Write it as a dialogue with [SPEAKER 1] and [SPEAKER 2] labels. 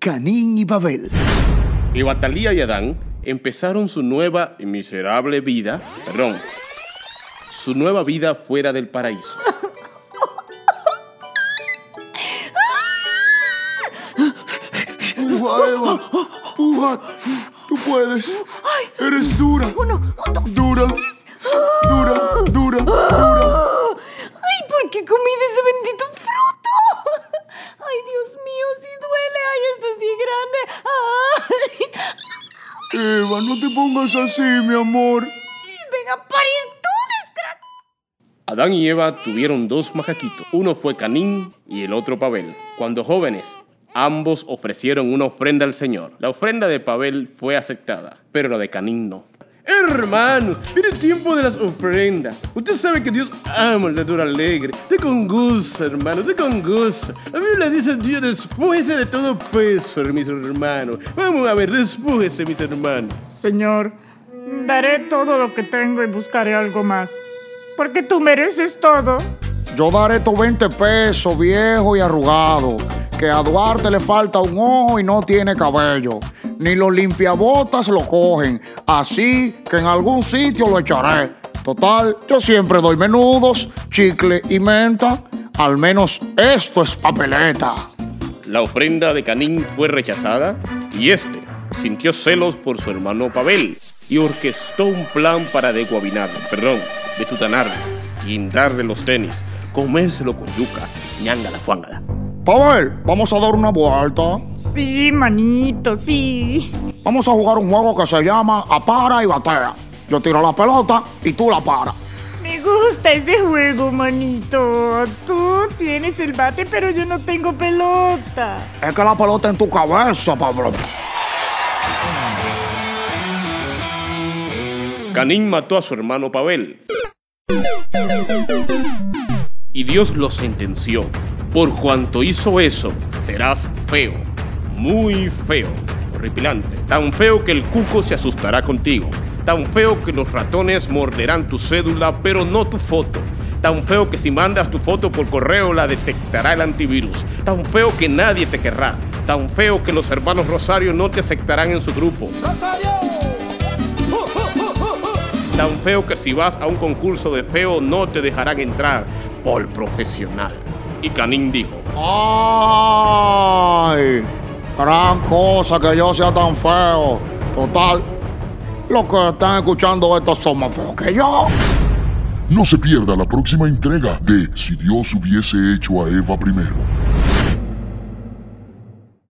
[SPEAKER 1] Canín y Babel.
[SPEAKER 2] Y Batalía y Adán empezaron su nueva y miserable vida, perdón, su nueva vida fuera del paraíso.
[SPEAKER 1] Puja, Eva. Puja. Tú puedes. Eres dura.
[SPEAKER 3] Uno, dos,
[SPEAKER 1] dura, dura. Eva, no te pongas así, mi amor.
[SPEAKER 3] ven a parir tú, desgraciado.
[SPEAKER 2] Adán y Eva tuvieron dos macaquitos. Uno fue Canín y el otro Pavel. Cuando jóvenes, ambos ofrecieron una ofrenda al Señor. La ofrenda de Pavel fue aceptada, pero la de Canín no. Hermano, viene el tiempo de las ofrendas. Usted sabe que Dios ama el dador alegre. De con gusto, hermano, de con gusto. La Biblia dice Dios, despójese de todo peso, mis hermanos. Vamos a ver, despójese, mis hermanos.
[SPEAKER 4] Señor, daré todo lo que tengo y buscaré algo más. Porque tú mereces todo.
[SPEAKER 5] Yo daré estos 20 pesos, viejo y arrugado. Que a Duarte le falta un ojo y no tiene cabello. Ni los limpiabotas lo cogen. Así que en algún sitio lo echaré. Total, yo siempre doy menudos, chicle y menta. Al menos esto es papeleta.
[SPEAKER 2] La ofrenda de Canín fue rechazada y este sintió celos por su hermano Pavel y orquestó un plan para deguabinarlo, perdón, detutanarlo, guindarle los tenis, comérselo con yuca, ñangala fuángala.
[SPEAKER 5] Pavel, vamos a dar una vuelta.
[SPEAKER 4] Sí, manito, sí.
[SPEAKER 5] Vamos a jugar un juego que se llama Apara y Batea. Yo tiro la pelota y tú la paras.
[SPEAKER 4] Me gusta ese juego, manito. Tú tienes el bate, pero yo no tengo pelota.
[SPEAKER 5] Es que la pelota en tu cabeza, Pablo.
[SPEAKER 2] Canín mató a su hermano Pavel. Y Dios lo sentenció. Por cuanto hizo eso, serás feo, muy feo, horripilante, tan feo que el cuco se asustará contigo, tan feo que los ratones morderán tu cédula, pero no tu foto, tan feo que si mandas tu foto por correo la detectará el antivirus, tan feo que nadie te querrá, tan feo que los hermanos Rosario no te aceptarán en su grupo, tan feo que si vas a un concurso de feo no te dejarán entrar por profesional. Y Canín dijo,
[SPEAKER 5] ¡Ay! Gran cosa que yo sea tan feo. Total, los que están escuchando esto son más feos que yo.
[SPEAKER 6] No se pierda la próxima entrega de Si Dios hubiese hecho a Eva primero.